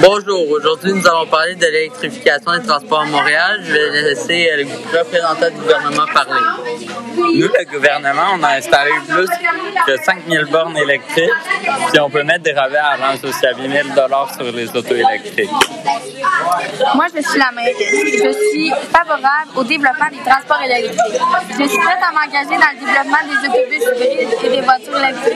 Bonjour, aujourd'hui nous allons parler de l'électrification des transports à Montréal. Je vais laisser le représentant du gouvernement parler. Nous, le gouvernement, on a installé plus que 5000 bornes électriques, puis on peut mettre des rabais à l'avance aussi à 8 000 sur les autos électriques. Moi, je suis la maîtresse. Je suis favorable au développement des transports électriques. Je suis prête à m'engager dans le développement des autobus hybrides et des voitures électriques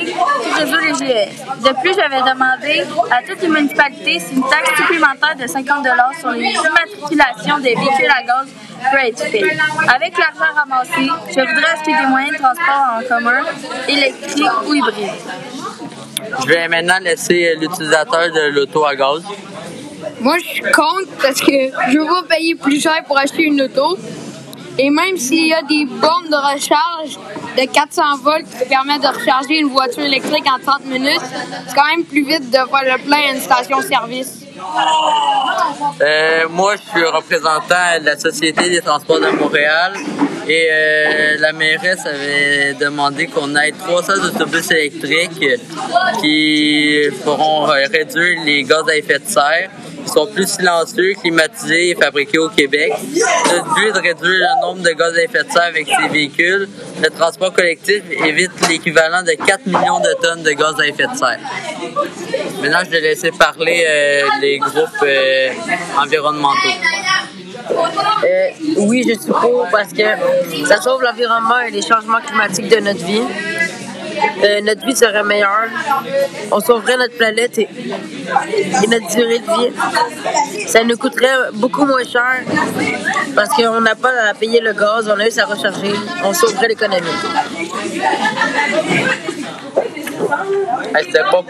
les GS. De plus, je vais demander à toutes les municipalités si une taxe supplémentaire de 50 sur les immatriculations des véhicules à gaz peut être faite. Avec l'argent ramassé, je voudrais acheter des moyens de transport en commun, électriques ou hybrides. Je vais maintenant laisser l'utilisateur de l'auto à gaz. Moi, je suis contre parce que je veux pas payer plus cher pour acheter une auto. Et même s'il y a des bornes de recharge de 400 volts qui permettent de recharger une voiture électrique en 30 minutes, c'est quand même plus vite de faire le plein à une station-service. Euh, moi, je suis représentant de la Société des transports de Montréal et euh, la mairesse avait demandé qu'on ait 300 autobus électriques qui feront réduire les gaz à effet de serre sont plus silencieux, climatisés et fabriqués au Québec. Le but est de réduire le nombre de gaz à effet de serre avec ces véhicules. Le transport collectif évite l'équivalent de 4 millions de tonnes de gaz à effet de serre. Maintenant, je vais laisser parler euh, les groupes euh, environnementaux. Euh, oui, je suis pour parce que ça sauve l'environnement et les changements climatiques de notre vie. Euh, notre vie serait meilleure. On sauverait notre planète et, notre durée de vie. Ça nous coûterait beaucoup moins cher parce qu'on n'a pas à payer le gaz, on a juste à recharger. On sauverait l'économie. Pas